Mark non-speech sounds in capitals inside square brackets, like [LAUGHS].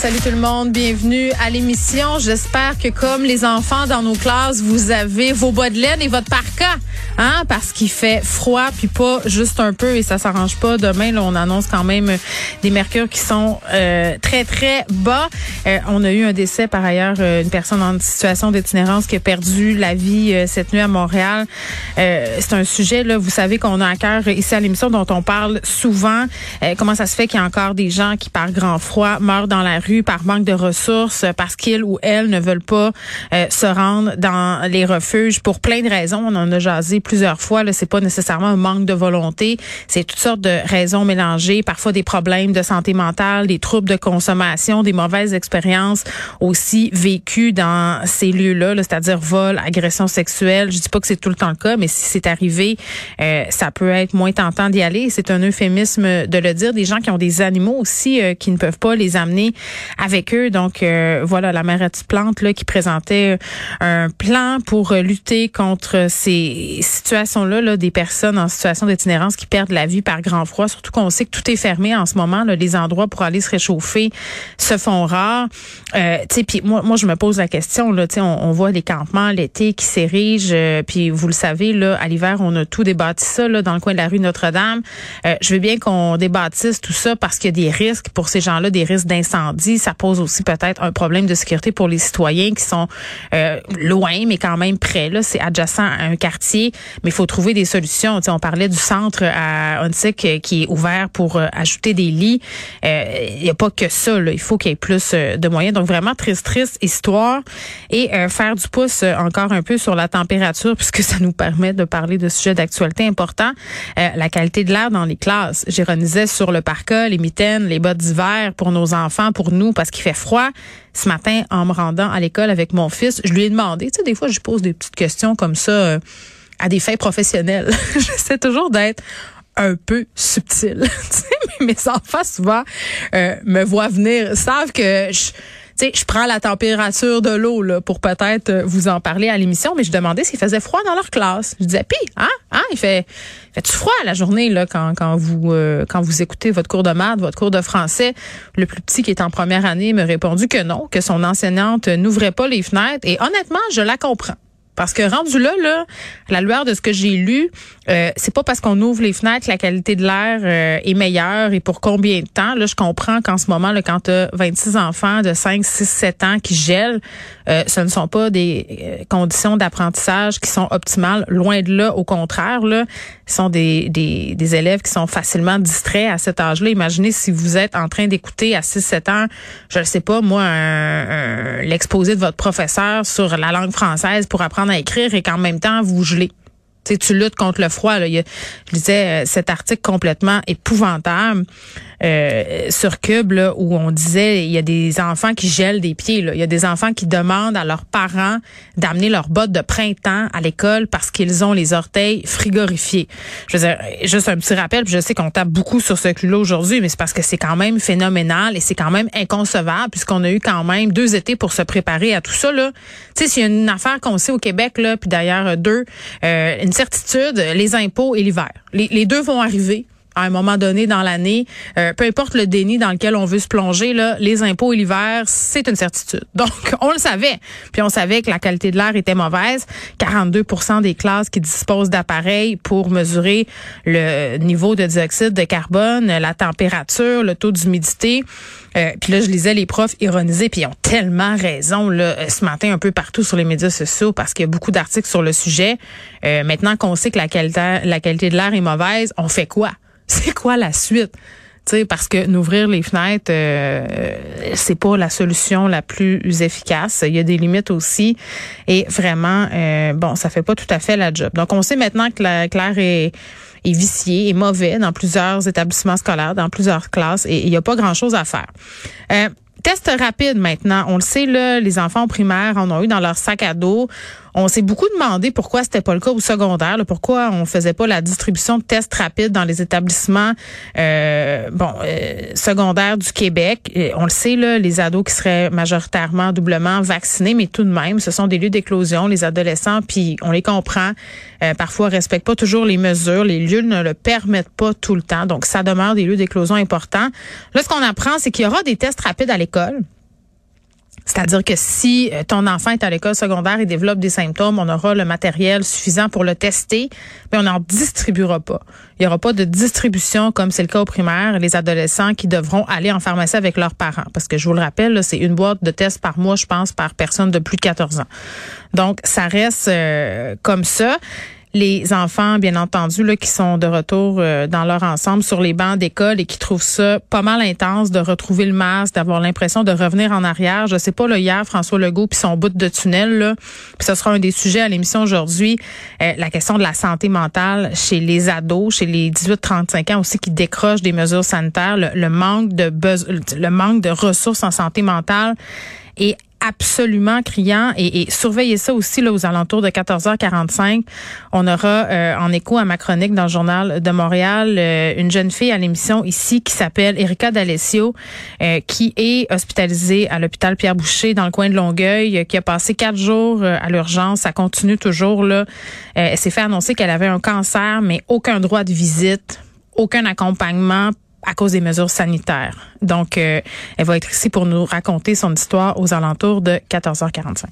Salut tout le monde, bienvenue à l'émission. J'espère que comme les enfants dans nos classes, vous avez vos bas de laine et votre parka, hein, parce qu'il fait froid puis pas juste un peu et ça s'arrange pas. Demain, là, on annonce quand même des mercures qui sont euh, très très bas. Euh, on a eu un décès par ailleurs, euh, une personne en situation d'itinérance qui a perdu la vie euh, cette nuit à Montréal. Euh, C'est un sujet là, vous savez qu'on a à cœur ici à l'émission dont on parle souvent. Euh, comment ça se fait qu'il y a encore des gens qui par grand froid meurent dans la rue? Par manque de ressources euh, parce qu'ils ou elles ne veulent pas euh, se rendre dans les refuges pour plein de raisons. On en a jasé plusieurs fois. Là, c'est pas nécessairement un manque de volonté. C'est toutes sortes de raisons mélangées. Parfois des problèmes de santé mentale, des troubles de consommation, des mauvaises expériences aussi vécues dans ces lieux-là, là, c'est-à-dire vol, agression sexuelle. Je dis pas que c'est tout le temps le cas, mais si c'est arrivé, euh, ça peut être moins tentant d'y aller. C'est un euphémisme de le dire. Des gens qui ont des animaux aussi euh, qui ne peuvent pas les amener avec eux. Donc euh, voilà, la mairesse Plante là qui présentait un plan pour lutter contre ces situations-là, là, des personnes en situation d'itinérance qui perdent la vie par grand froid. Surtout qu'on sait que tout est fermé en ce moment. Là, les endroits pour aller se réchauffer se font rares. Euh, puis moi, moi, je me pose la question. Là, on, on voit les campements l'été qui s'érigent. euh, puis vous le savez, là, à l'hiver, on a tout débâti ça là dans le coin de la rue Notre-Dame. Euh, je veux bien qu'on débâtisse tout ça parce qu'il y a des risques pour ces gens-là, des risques d'incendie. Ça pose aussi peut-être un problème de sécurité pour les citoyens qui sont euh, loin, mais quand même près. Là, c'est adjacent à un quartier, mais il faut trouver des solutions. Tu sais, on parlait du centre à Huntsic euh, qui est ouvert pour euh, ajouter des lits. Euh, Il n'y a pas que ça. Là. Il faut qu'il y ait plus euh, de moyens. Donc vraiment triste, triste histoire et euh, faire du pouce euh, encore un peu sur la température [LAUGHS] puisque ça nous permet de parler de sujets d'actualité importants. Euh, la qualité de l'air dans les classes. J'ironisais sur le parka, les mitaines, les bottes d'hiver pour nos enfants, pour nous parce qu'il fait froid. Ce matin, en me rendant à l'école avec mon fils, je lui ai demandé, tu sais, des fois, je lui pose des petites questions comme ça euh, à des fins professionnelles. [LAUGHS] J'essaie toujours d'être un peu subtil. [LAUGHS] Mes enfants, souvent, euh, me voient venir, savent que je... Tu je prends la température de l'eau là pour peut-être euh, vous en parler à l'émission, mais je demandais s'il faisait froid dans leur classe. Je disais, puis, hein, hein, il fait, fait-tu froid la journée là quand quand vous euh, quand vous écoutez votre cours de maths, votre cours de français? Le plus petit qui est en première année m'a répondu que non, que son enseignante n'ouvrait pas les fenêtres. Et honnêtement, je la comprends. Parce que rendu là, là, à la lueur de ce que j'ai lu, euh, c'est pas parce qu'on ouvre les fenêtres la qualité de l'air euh, est meilleure et pour combien de temps. Là, je comprends qu'en ce moment, là, quand tu as 26 enfants de 5, 6, 7 ans qui gèlent, euh, ce ne sont pas des euh, conditions d'apprentissage qui sont optimales. Loin de là, au contraire, là, ce sont des, des, des élèves qui sont facilement distraits à cet âge-là. Imaginez si vous êtes en train d'écouter à 6-7 ans, je ne sais pas, moi, l'exposé de votre professeur sur la langue française pour apprendre à écrire et qu'en même temps, vous gelez. Tu luttes contre le froid. Là. Je lisais euh, cet article complètement épouvantable euh, sur Cube là, où on disait il y a des enfants qui gèlent des pieds. Là. Il y a des enfants qui demandent à leurs parents d'amener leurs bottes de printemps à l'école parce qu'ils ont les orteils frigorifiés. Je veux dire, juste un petit rappel, puis je sais qu'on tape beaucoup sur ce clou-là aujourd'hui, mais c'est parce que c'est quand même phénoménal et c'est quand même inconcevable puisqu'on a eu quand même deux étés pour se préparer à tout ça. Tu sais, s'il y a une affaire qu'on sait au Québec, là, puis d'ailleurs deux, euh, certitude, les impôts et l'hiver. Les, les deux vont arriver à un moment donné dans l'année, euh, peu importe le déni dans lequel on veut se plonger, là, les impôts et l'hiver, c'est une certitude. [LAUGHS] Donc, on le savait. Puis on savait que la qualité de l'air était mauvaise. 42% des classes qui disposent d'appareils pour mesurer le niveau de dioxyde de carbone, la température, le taux d'humidité. Euh, puis là, je lisais les profs ironiser, puis ils ont tellement raison là, euh, ce matin un peu partout sur les médias sociaux parce qu'il y a beaucoup d'articles sur le sujet. Euh, maintenant qu'on sait que la qualité, la qualité de l'air est mauvaise, on fait quoi? C'est quoi la suite? sais, parce que n'ouvrir les fenêtres, euh, c'est pas la solution la plus efficace. Il y a des limites aussi, et vraiment, euh, bon, ça fait pas tout à fait la job. Donc, on sait maintenant que l'air est est vicié, est mauvais dans plusieurs établissements scolaires, dans plusieurs classes, et il n'y a pas grand-chose à faire. Euh, Test rapide maintenant. On le sait, là, les enfants primaires en ont eu dans leur sac à dos. On s'est beaucoup demandé pourquoi c'était pas le cas au secondaire, pourquoi on faisait pas la distribution de tests rapides dans les établissements euh, euh, secondaires du Québec. on le sait là, les ados qui seraient majoritairement doublement vaccinés, mais tout de même, ce sont des lieux d'éclosion, les adolescents, puis on les comprend. Euh, parfois, respectent pas toujours les mesures, les lieux ne le permettent pas tout le temps, donc ça demeure des lieux d'éclosion importants. Là, ce qu'on apprend, c'est qu'il y aura des tests rapides à l'école. C'est-à-dire que si euh, ton enfant est à l'école secondaire et développe des symptômes, on aura le matériel suffisant pour le tester, mais on n'en distribuera pas. Il n'y aura pas de distribution comme c'est le cas au primaire, les adolescents qui devront aller en pharmacie avec leurs parents. Parce que je vous le rappelle, c'est une boîte de tests par mois, je pense, par personne de plus de 14 ans. Donc, ça reste euh, comme ça les enfants, bien entendu, là, qui sont de retour euh, dans leur ensemble sur les bancs d'école et qui trouvent ça pas mal intense de retrouver le masque, d'avoir l'impression de revenir en arrière. Je sais pas, là, hier, François Legault puis son bout de tunnel, là, puis ce sera un des sujets à l'émission aujourd'hui, euh, la question de la santé mentale chez les ados, chez les 18-35 ans aussi qui décrochent des mesures sanitaires, le, manque de le manque de ressources en santé mentale est absolument criant et, et, surveillez ça aussi là aux alentours de 14h45. On aura euh, en écho à ma chronique dans le journal de Montréal euh, une jeune fille à l'émission ici qui s'appelle Erika D'Alessio euh, qui est hospitalisée à l'hôpital Pierre Boucher dans le coin de Longueuil qui a passé quatre jours à l'urgence. Ça continue toujours là. elle s'est fait annoncer qu'elle avait un cancer mais aucun droit de visite, aucun accompagnement à cause des mesures sanitaires. Donc, euh, elle va être ici pour nous raconter son histoire aux alentours de 14h45.